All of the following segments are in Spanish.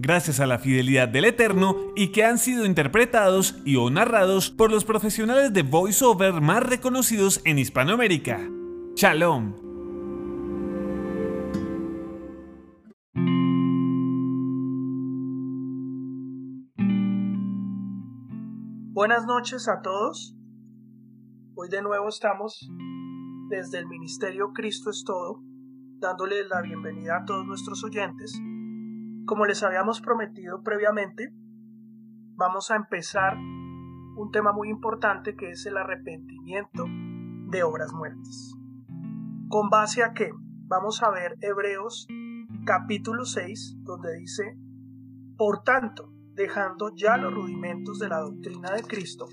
gracias a la fidelidad del Eterno y que han sido interpretados y o narrados por los profesionales de voiceover más reconocidos en Hispanoamérica. Shalom. Buenas noches a todos. Hoy de nuevo estamos desde el Ministerio Cristo es Todo, dándole la bienvenida a todos nuestros oyentes como les habíamos prometido previamente, vamos a empezar un tema muy importante que es el arrepentimiento de obras muertas. ¿Con base a qué? Vamos a ver Hebreos capítulo 6, donde dice, Por tanto, dejando ya los rudimentos de la doctrina de Cristo,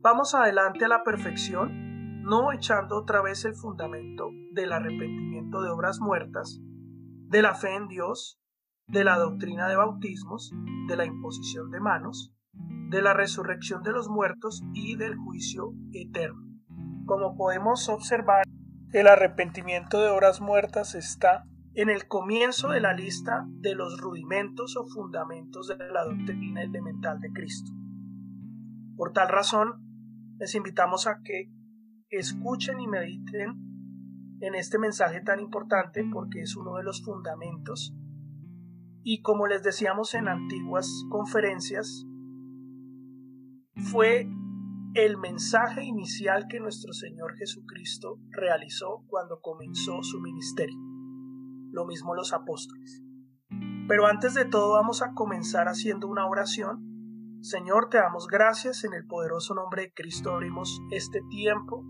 vamos adelante a la perfección, no echando otra vez el fundamento del arrepentimiento de obras muertas, de la fe en Dios, de la doctrina de bautismos, de la imposición de manos, de la resurrección de los muertos y del juicio eterno. Como podemos observar, el arrepentimiento de obras muertas está en el comienzo de la lista de los rudimentos o fundamentos de la doctrina elemental de Cristo. Por tal razón, les invitamos a que escuchen y mediten en este mensaje tan importante porque es uno de los fundamentos y como les decíamos en antiguas conferencias, fue el mensaje inicial que nuestro Señor Jesucristo realizó cuando comenzó su ministerio. Lo mismo los apóstoles. Pero antes de todo vamos a comenzar haciendo una oración. Señor, te damos gracias en el poderoso nombre de Cristo. Abrimos este tiempo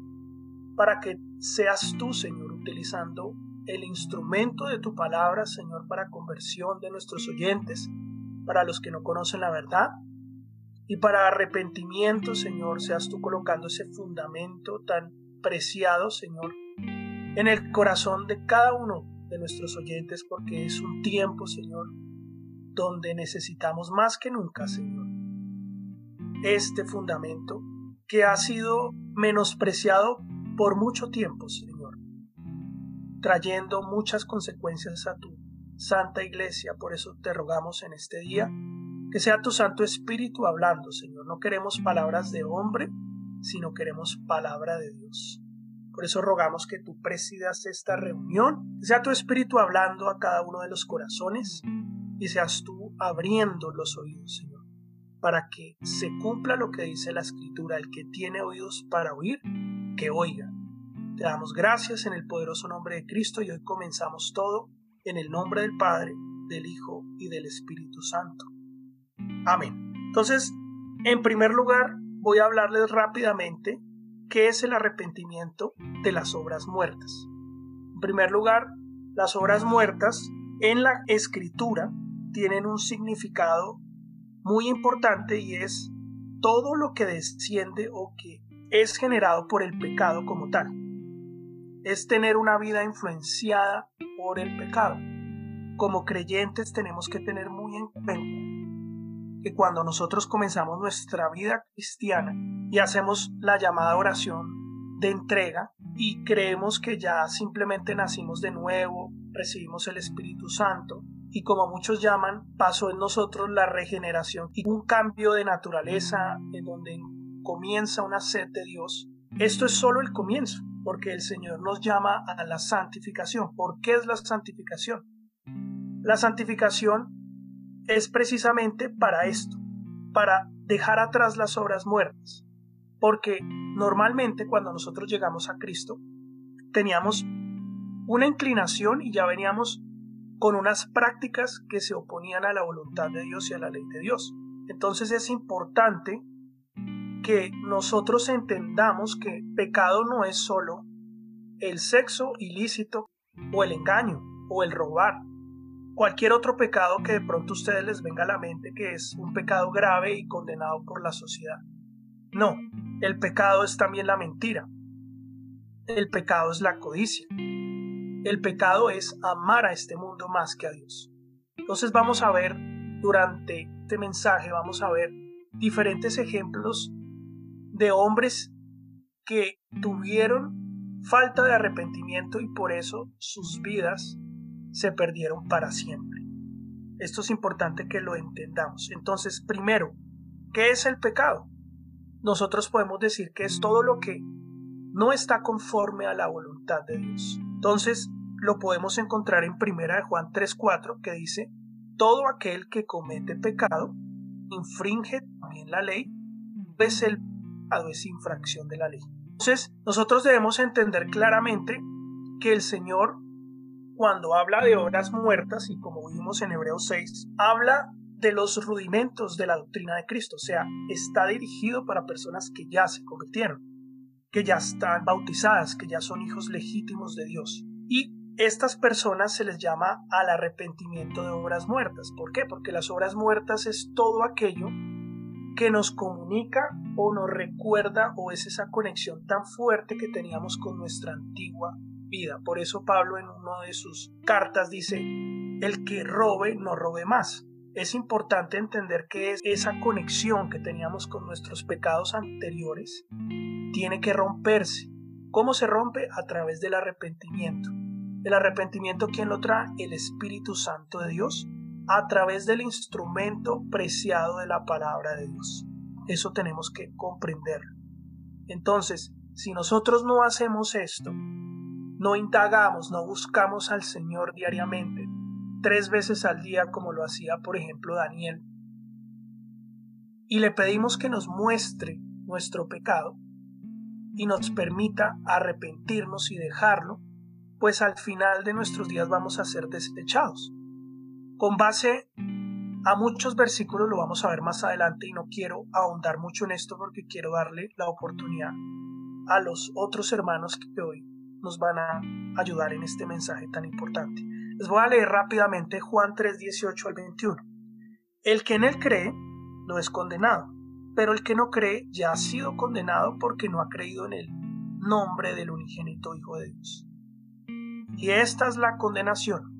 para que seas tú, Señor, utilizando el instrumento de tu palabra, Señor, para conversión de nuestros oyentes, para los que no conocen la verdad. Y para arrepentimiento, Señor, seas tú colocando ese fundamento tan preciado, Señor, en el corazón de cada uno de nuestros oyentes, porque es un tiempo, Señor, donde necesitamos más que nunca, Señor, este fundamento que ha sido menospreciado por mucho tiempo, Señor trayendo muchas consecuencias a tu Santa Iglesia. Por eso te rogamos en este día que sea tu Santo Espíritu hablando, Señor. No queremos palabras de hombre, sino queremos palabra de Dios. Por eso rogamos que tú presidas esta reunión, sea tu Espíritu hablando a cada uno de los corazones y seas tú abriendo los oídos, Señor, para que se cumpla lo que dice la Escritura, el que tiene oídos para oír, que oiga. Te damos gracias en el poderoso nombre de Cristo y hoy comenzamos todo en el nombre del Padre, del Hijo y del Espíritu Santo. Amén. Entonces, en primer lugar, voy a hablarles rápidamente qué es el arrepentimiento de las obras muertas. En primer lugar, las obras muertas en la escritura tienen un significado muy importante y es todo lo que desciende o que es generado por el pecado como tal es tener una vida influenciada por el pecado. Como creyentes tenemos que tener muy en cuenta que cuando nosotros comenzamos nuestra vida cristiana y hacemos la llamada oración de entrega y creemos que ya simplemente nacimos de nuevo, recibimos el Espíritu Santo y como muchos llaman, pasó en nosotros la regeneración y un cambio de naturaleza en donde comienza una sed de Dios. Esto es solo el comienzo porque el Señor nos llama a la santificación. ¿Por qué es la santificación? La santificación es precisamente para esto, para dejar atrás las obras muertas, Porque normalmente cuando nosotros llegamos a Cristo, teníamos una inclinación y ya veníamos con unas prácticas que se oponían a la voluntad de Dios y a la ley de Dios. Entonces es importante que nosotros entendamos que pecado no es solo el sexo ilícito o el engaño o el robar. Cualquier otro pecado que de pronto a ustedes les venga a la mente que es un pecado grave y condenado por la sociedad. No, el pecado es también la mentira. El pecado es la codicia. El pecado es amar a este mundo más que a Dios. Entonces vamos a ver durante este mensaje, vamos a ver diferentes ejemplos de hombres que tuvieron falta de arrepentimiento y por eso sus vidas se perdieron para siempre. Esto es importante que lo entendamos. Entonces, primero, ¿qué es el pecado? Nosotros podemos decir que es todo lo que no está conforme a la voluntad de Dios. Entonces, lo podemos encontrar en 1 Juan 3:4 que dice, todo aquel que comete pecado infringe también la ley, pues el pecado es infracción de la ley. Entonces, nosotros debemos entender claramente que el Señor cuando habla de obras muertas, y como vimos en Hebreos 6, habla de los rudimentos de la doctrina de Cristo, o sea, está dirigido para personas que ya se convirtieron, que ya están bautizadas, que ya son hijos legítimos de Dios. Y estas personas se les llama al arrepentimiento de obras muertas. ¿Por qué? Porque las obras muertas es todo aquello que nos comunica o nos recuerda o es esa conexión tan fuerte que teníamos con nuestra antigua vida. Por eso Pablo en una de sus cartas dice, el que robe no robe más. Es importante entender que es esa conexión que teníamos con nuestros pecados anteriores tiene que romperse. ¿Cómo se rompe? A través del arrepentimiento. El arrepentimiento, ¿quién lo trae? El Espíritu Santo de Dios, a través del instrumento preciado de la palabra de Dios. Eso tenemos que comprender. Entonces, si nosotros no hacemos esto, no indagamos, no buscamos al Señor diariamente, tres veces al día como lo hacía por ejemplo Daniel, y le pedimos que nos muestre nuestro pecado y nos permita arrepentirnos y dejarlo, pues al final de nuestros días vamos a ser desechados. Con base a muchos versículos lo vamos a ver más adelante y no quiero ahondar mucho en esto porque quiero darle la oportunidad a los otros hermanos que hoy nos van a ayudar en este mensaje tan importante. Les voy a leer rápidamente Juan 3, 18 al 21. El que en él cree no es condenado, pero el que no cree ya ha sido condenado porque no ha creído en el nombre del unigénito Hijo de Dios. Y esta es la condenación,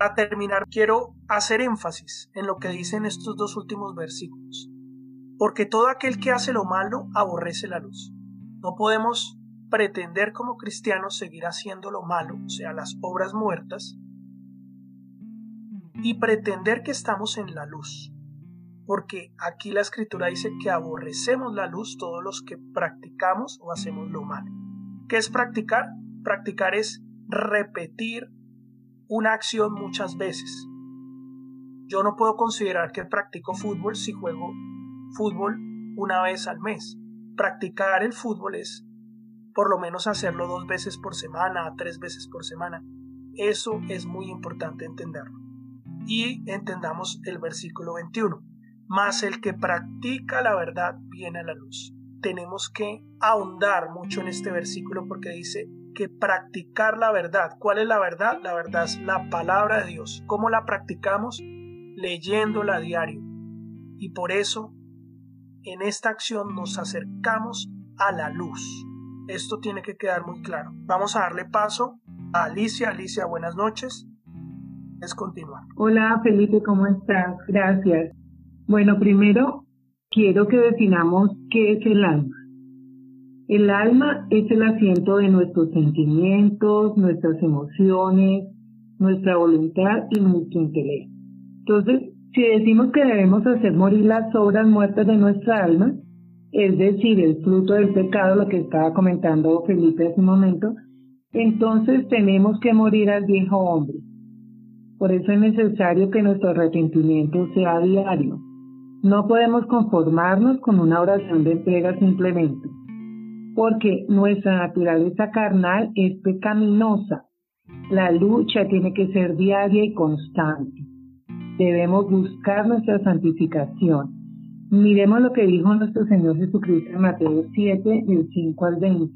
Para terminar, quiero hacer énfasis en lo que dicen estos dos últimos versículos. Porque todo aquel que hace lo malo aborrece la luz. No podemos pretender como cristianos seguir haciendo lo malo, o sea, las obras muertas, y pretender que estamos en la luz. Porque aquí la escritura dice que aborrecemos la luz todos los que practicamos o hacemos lo malo. ¿Qué es practicar? Practicar es repetir una acción muchas veces. Yo no puedo considerar que practico fútbol si juego fútbol una vez al mes. Practicar el fútbol es por lo menos hacerlo dos veces por semana, tres veces por semana. Eso es muy importante entenderlo y entendamos el versículo 21. Mas el que practica la verdad viene a la luz. Tenemos que ahondar mucho en este versículo porque dice que practicar la verdad. ¿Cuál es la verdad? La verdad es la palabra de Dios. ¿Cómo la practicamos? Leyéndola a diario. Y por eso en esta acción nos acercamos a la luz. Esto tiene que quedar muy claro. Vamos a darle paso a Alicia. Alicia, buenas noches es continuar. Hola Felipe, ¿cómo estás? Gracias. Bueno, primero quiero que definamos qué es el alma. El alma es el asiento de nuestros sentimientos, nuestras emociones, nuestra voluntad y nuestro intelecto. Entonces, si decimos que debemos hacer morir las obras muertas de nuestra alma, es decir, el fruto del pecado, lo que estaba comentando Felipe hace un momento, entonces tenemos que morir al viejo hombre. Por eso es necesario que nuestro arrepentimiento sea diario. No podemos conformarnos con una oración de entrega simplemente porque nuestra naturaleza carnal es pecaminosa. La lucha tiene que ser diaria y constante. Debemos buscar nuestra santificación. Miremos lo que dijo nuestro Señor Jesucristo en Mateo 7, del 5 al 20.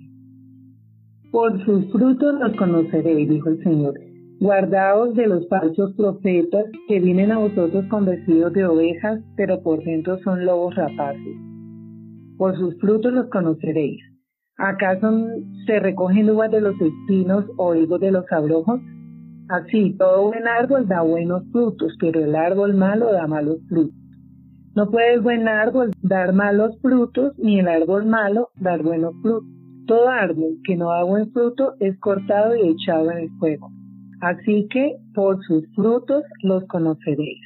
Por sus frutos los conoceréis, dijo el Señor. Guardaos de los falsos profetas que vienen a vosotros con vestidos de ovejas, pero por dentro son lobos rapaces. Por sus frutos los conoceréis. ¿Acaso se recogen uvas de los espinos o higos de los abrojos? Así, todo buen árbol da buenos frutos, pero el árbol malo da malos frutos. No puede el buen árbol dar malos frutos, ni el árbol malo dar buenos frutos. Todo árbol que no da buen fruto es cortado y echado en el fuego. Así que por sus frutos los conoceréis.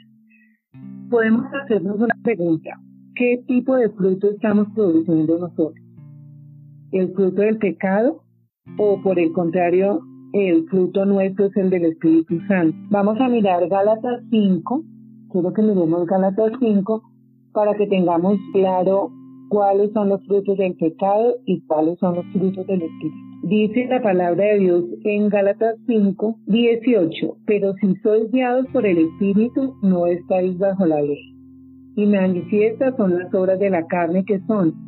Podemos hacernos una pregunta. ¿Qué tipo de fruto estamos produciendo nosotros? El fruto del pecado o por el contrario, el fruto nuestro es el del Espíritu Santo. Vamos a mirar Gálatas 5, quiero que miremos Gálatas 5 para que tengamos claro cuáles son los frutos del pecado y cuáles son los frutos del Espíritu. Dice la palabra de Dios en Gálatas 5, 18, pero si sois guiados por el Espíritu, no estáis bajo la ley. Y manifiestas son las obras de la carne que son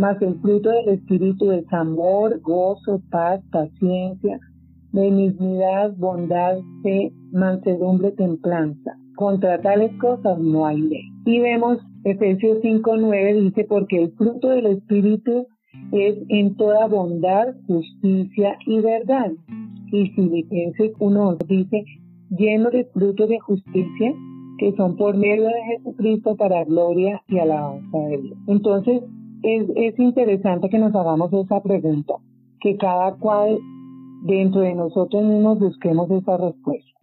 mas el fruto del Espíritu es amor, gozo, paz, paciencia, benignidad, bondad, fe, mansedumbre, templanza. Contra tales cosas no hay ley. Y vemos Efesios 5.9 dice, porque el fruto del Espíritu es en toda bondad, justicia y verdad. Y Filipenses 1 dice, lleno de frutos de justicia, que son por medio de Jesucristo para gloria y alabanza de Dios. Entonces, es, es interesante que nos hagamos esa pregunta, que cada cual dentro de nosotros mismos busquemos esa respuesta.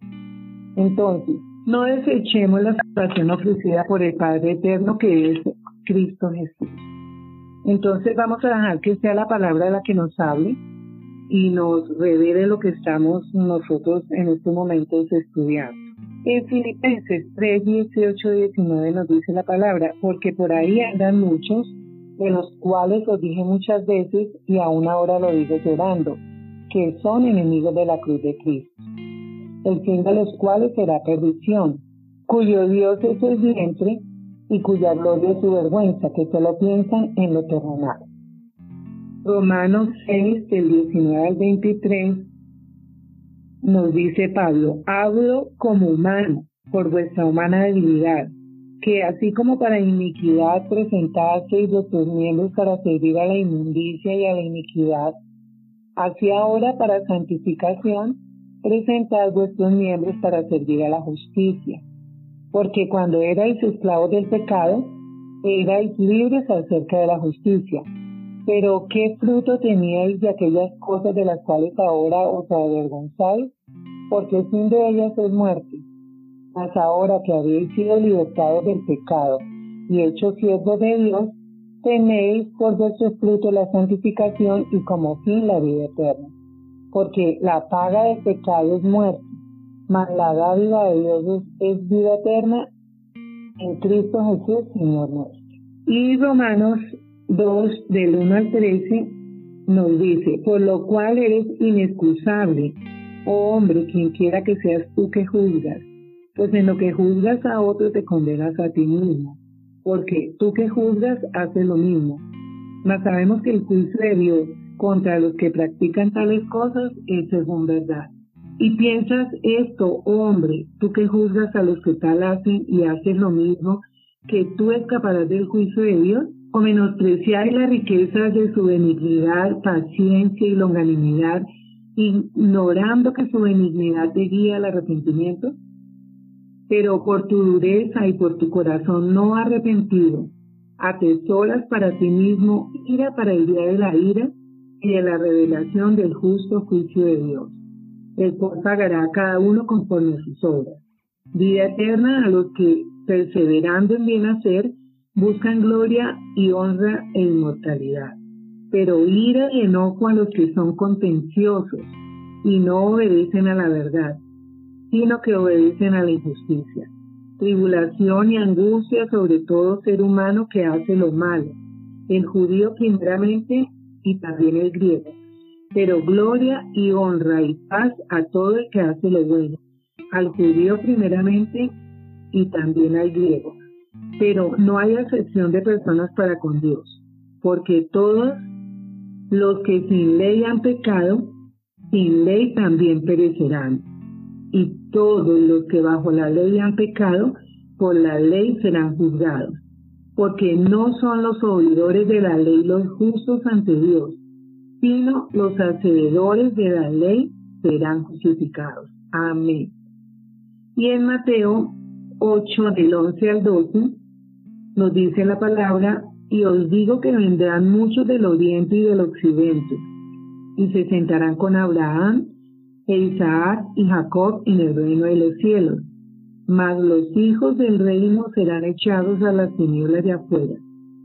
Entonces, no desechemos la salvación ofrecida por el Padre Eterno que es Cristo Jesús. Entonces vamos a dejar que sea la palabra la que nos hable y nos revele lo que estamos nosotros en estos momentos estudiando. En Filipenses 3, 18, 19 nos dice la palabra, porque por ahí andan muchos de los cuales os dije muchas veces y aún ahora lo digo llorando, que son enemigos de la cruz de Cristo, el fin de los cuales será perdición, cuyo Dios es el vientre y cuya gloria es su vergüenza, que solo piensan en lo terrenal. Romanos 6, del 19 al 23, nos dice Pablo, hablo como humano por vuestra humana debilidad que así como para iniquidad presentaste vuestros miembros para servir a la inmundicia y a la iniquidad, así ahora para santificación presentad vuestros miembros para servir a la justicia. Porque cuando erais esclavos del pecado, erais libres acerca de la justicia. Pero ¿qué fruto teníais de aquellas cosas de las cuales ahora os avergonzáis? Porque el fin de ellas es muerte mas ahora que habéis sido libertados del pecado y hechos siervos de Dios, tenéis por vuestro fruto la santificación y como fin la vida eterna. Porque la paga del pecado es muerte, mas la dádiva de Dios es, vida eterna en Cristo Jesús, Señor nuestro. Y Romanos 2, del 1 al 13, nos dice, por lo cual eres inexcusable, oh hombre, quien quiera que seas tú que juzgas pues en lo que juzgas a otro te condenas a ti mismo, porque tú que juzgas haces lo mismo. Mas sabemos que el juicio de Dios contra los que practican tales cosas es según verdad. Y piensas esto, hombre, tú que juzgas a los que tal hacen y haces lo mismo, que tú escaparás del juicio de Dios, o menospreciáis las riquezas de su benignidad, paciencia y longanimidad, ignorando que su benignidad te guía al arrepentimiento? Pero por tu dureza y por tu corazón no arrepentido, atesoras para ti mismo ira para el día de la ira y de la revelación del justo juicio de Dios el cual pagará a cada uno conforme a sus obras. Vida eterna a los que, perseverando en bien hacer, buscan gloria y honra e inmortalidad. Pero ira y enojo a los que son contenciosos y no obedecen a la verdad, sino que obedecen a la injusticia. Tribulación y angustia sobre todo ser humano que hace lo malo, el judío primeramente y también el griego pero gloria y honra y paz a todo el que hace lo bueno, al judío primeramente y también al griego. Pero no hay excepción de personas para con Dios, porque todos los que sin ley han pecado, sin ley también perecerán. Y todos los que bajo la ley han pecado, por la ley serán juzgados. Porque no son los oidores de la ley los justos ante Dios, sino los hacedores de la ley serán justificados. Amén. Y en Mateo 8, del 11 al 12, nos dice la palabra, y os digo que vendrán muchos del oriente y del occidente, y se sentarán con Abraham, e Isaac y Jacob en el reino de los cielos. Mas los hijos del reino serán echados a las tinieblas de afuera.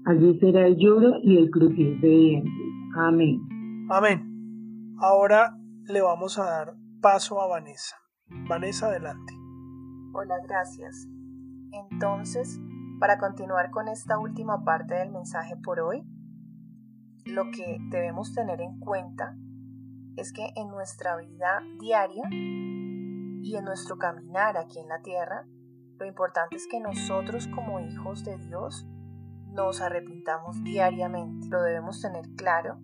Allí será el lloro y el crujir de dientes. Amén. Amén. Ahora le vamos a dar paso a Vanessa. Vanessa, adelante. Hola, gracias. Entonces, para continuar con esta última parte del mensaje por hoy, lo que debemos tener en cuenta es que en nuestra vida diaria y en nuestro caminar aquí en la tierra, lo importante es que nosotros como hijos de Dios nos arrepintamos diariamente. Lo debemos tener claro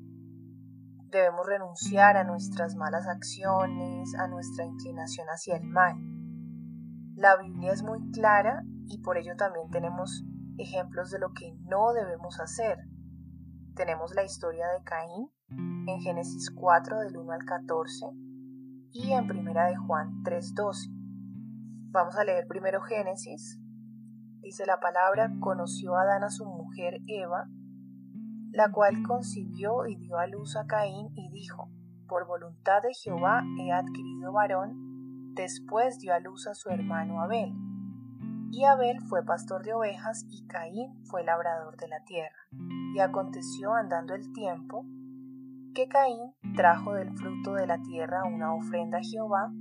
Debemos renunciar a nuestras malas acciones, a nuestra inclinación hacia el mal. La Biblia es muy clara y por ello también tenemos ejemplos de lo que no debemos hacer. Tenemos la historia de Caín en Génesis 4 del 1 al 14 y en Primera de Juan 3:12. Vamos a leer primero Génesis. Dice la palabra, conoció a Adán a su mujer Eva la cual concibió y dio a luz a Caín y dijo, Por voluntad de Jehová he adquirido varón, después dio a luz a su hermano Abel. Y Abel fue pastor de ovejas y Caín fue labrador de la tierra. Y aconteció andando el tiempo, que Caín trajo del fruto de la tierra una ofrenda a Jehová,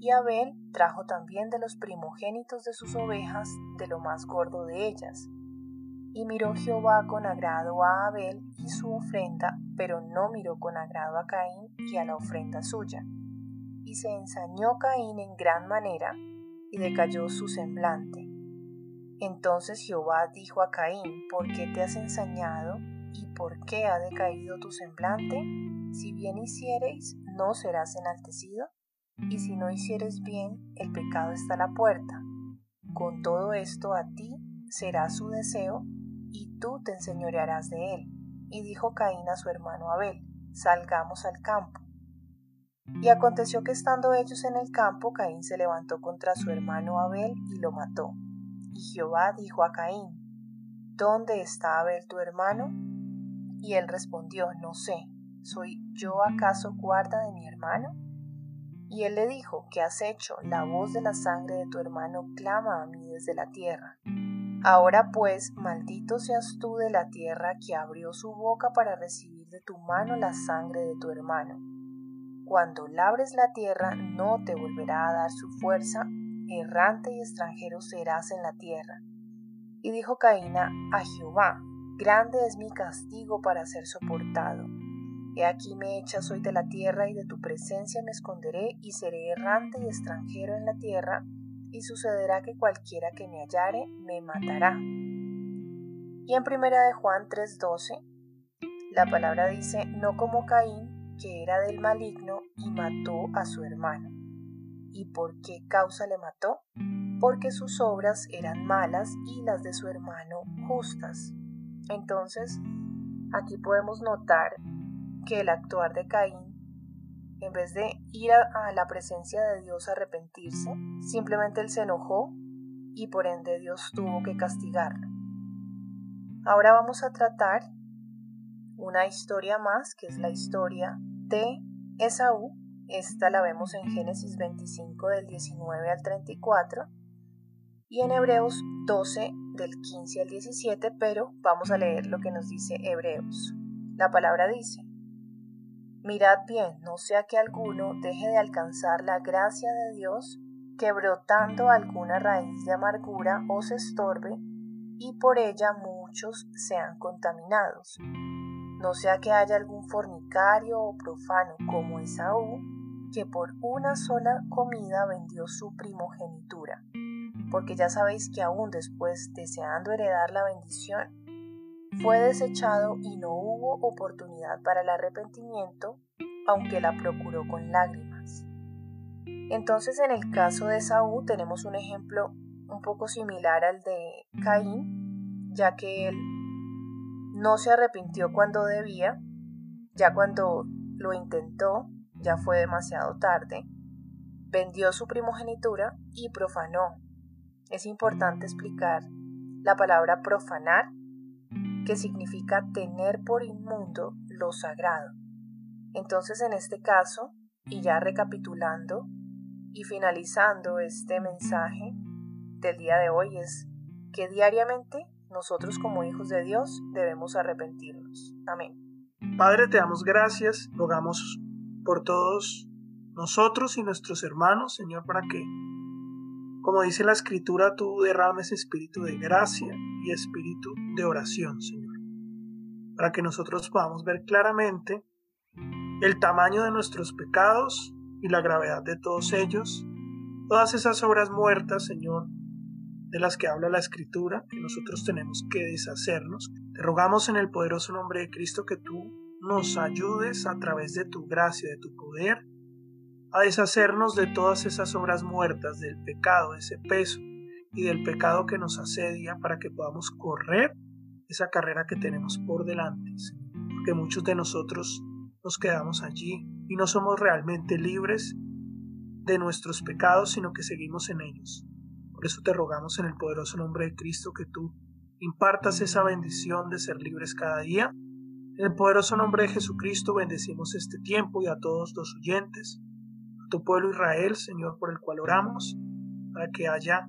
y Abel trajo también de los primogénitos de sus ovejas, de lo más gordo de ellas. Y miró Jehová con agrado a Abel y su ofrenda, pero no miró con agrado a Caín y a la ofrenda suya. Y se ensañó Caín en gran manera, y decayó su semblante. Entonces Jehová dijo a Caín, ¿por qué te has ensañado? ¿Y por qué ha decaído tu semblante? Si bien hiciereis, no serás enaltecido, y si no hicieres bien, el pecado está a la puerta. Con todo esto a ti será su deseo, y tú te enseñorearás de él. Y dijo Caín a su hermano Abel, salgamos al campo. Y aconteció que estando ellos en el campo, Caín se levantó contra su hermano Abel y lo mató. Y Jehová dijo a Caín, ¿Dónde está Abel tu hermano? Y él respondió, No sé, ¿soy yo acaso guarda de mi hermano? Y él le dijo, ¿qué has hecho? La voz de la sangre de tu hermano clama a mí desde la tierra. Ahora pues, maldito seas tú de la tierra que abrió su boca para recibir de tu mano la sangre de tu hermano. Cuando labres la tierra no te volverá a dar su fuerza, errante y extranjero serás en la tierra. Y dijo Caína a Jehová, grande es mi castigo para ser soportado. He aquí me echas hoy de la tierra y de tu presencia me esconderé y seré errante y extranjero en la tierra y sucederá que cualquiera que me hallare me matará. Y en primera de Juan 3:12 La palabra dice, no como Caín, que era del maligno y mató a su hermano. ¿Y por qué causa le mató? Porque sus obras eran malas y las de su hermano justas. Entonces, aquí podemos notar que el actuar de Caín, en vez de ir a, la presencia de Dios a arrepentirse, simplemente él se enojó y por ende Dios tuvo que castigarlo. Ahora vamos a tratar una historia más, que es la historia de Esaú. Esta la vemos en Génesis 25 del 19 al 34 y en Hebreos 12 del 15 al 17, pero vamos a leer lo que nos dice Hebreos. La palabra dice, Mirad bien, no sea que alguno deje de alcanzar la gracia de Dios, que brotando alguna raíz de amargura os estorbe, y por ella muchos sean contaminados. No sea que haya algún fornicario o profano como Esaú, que por una sola comida vendió su primogenitura porque ya sabéis que aún después, deseando heredar la bendición, fue desechado y no hubo oportunidad para el arrepentimiento, aunque la procuró con lágrimas. Entonces en el caso de Saúl tenemos un ejemplo un poco similar al de Caín, ya que él no se arrepintió cuando debía, ya cuando lo intentó, ya fue demasiado tarde, vendió su primogenitura y profanó es importante explicar la palabra profanar, que significa tener por inmundo lo sagrado. Entonces, en este caso, y ya recapitulando y finalizando este mensaje del día de hoy, es que diariamente nosotros como hijos de Dios debemos arrepentirnos. Amén. Padre, te damos gracias, rogamos por todos nosotros y nuestros hermanos, Señor, para que como dice la escritura, tú derrames espíritu de gracia y espíritu de oración, Señor, para que nosotros podamos ver claramente el tamaño de nuestros pecados y la gravedad de todos ellos, todas esas obras muertas, Señor, de las que habla la Escritura, que nosotros tenemos que deshacernos. Te rogamos en el poderoso nombre de Cristo que tú nos ayudes a través de tu gracia, de tu poder, a deshacernos de todas esas obras muertas, del pecado, ese peso y del pecado que nos asedia para que podamos correr esa carrera que tenemos por delante, porque muchos de nosotros nos quedamos allí y no somos realmente libres de nuestros pecados, sino que seguimos en ellos. Por eso te rogamos en el poderoso nombre de Cristo que tú impartas esa bendición de ser libres cada día. En el poderoso nombre de Jesucristo bendecimos este tiempo y a todos los oyentes tu pueblo Israel, Señor, por el cual oramos, para que haya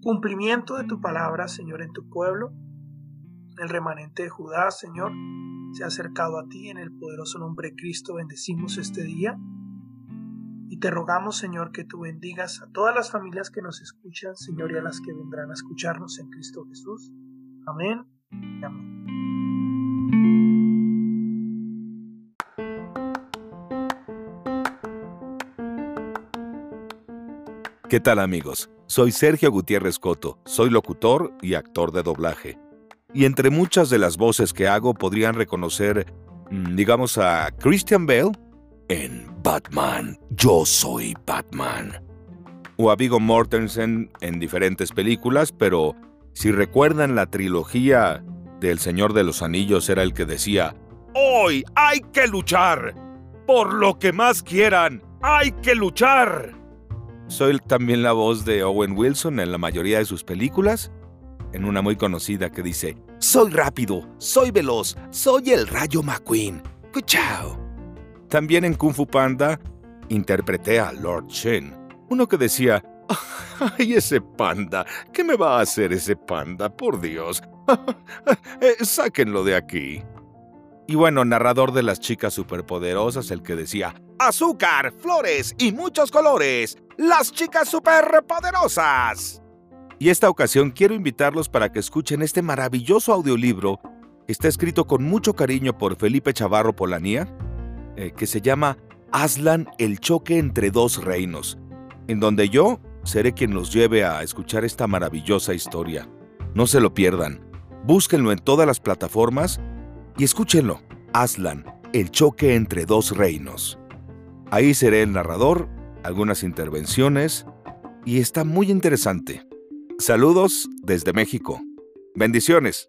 cumplimiento de tu palabra, Señor, en tu pueblo. El remanente de Judá, Señor, se ha acercado a ti en el poderoso nombre de Cristo. Bendecimos este día. Y te rogamos, Señor, que tú bendigas a todas las familias que nos escuchan, Señor, y a las que vendrán a escucharnos en Cristo Jesús. Amén y amén. ¿Qué tal amigos? Soy Sergio Gutiérrez Coto, soy locutor y actor de doblaje. Y entre muchas de las voces que hago podrían reconocer, mm, digamos, a Christian Bale en Batman, Yo soy Batman. O a Viggo Mortensen en diferentes películas, pero si recuerdan la trilogía del Señor de los Anillos era el que decía, Hoy hay que luchar. Por lo que más quieran, hay que luchar. Soy también la voz de Owen Wilson en la mayoría de sus películas, en una muy conocida que dice, Soy rápido, soy veloz, soy el Rayo McQueen. ¡Chao! También en Kung Fu Panda interpreté a Lord Shen, uno que decía, ¡Ay, ese panda! ¿Qué me va a hacer ese panda? Por Dios. Eh, sáquenlo de aquí. Y bueno, narrador de las chicas superpoderosas, el que decía, azúcar, flores y muchos colores, las chicas superpoderosas. Y esta ocasión quiero invitarlos para que escuchen este maravilloso audiolibro está escrito con mucho cariño por Felipe Chavarro Polanía, eh, que se llama Aslan, el choque entre dos reinos, en donde yo seré quien los lleve a escuchar esta maravillosa historia. No se lo pierdan, búsquenlo en todas las plataformas Y escúchenlo, Aslan, el choque entre dos reinos. Ahí seré el narrador, algunas intervenciones, y está muy interesante. Saludos desde México. Bendiciones.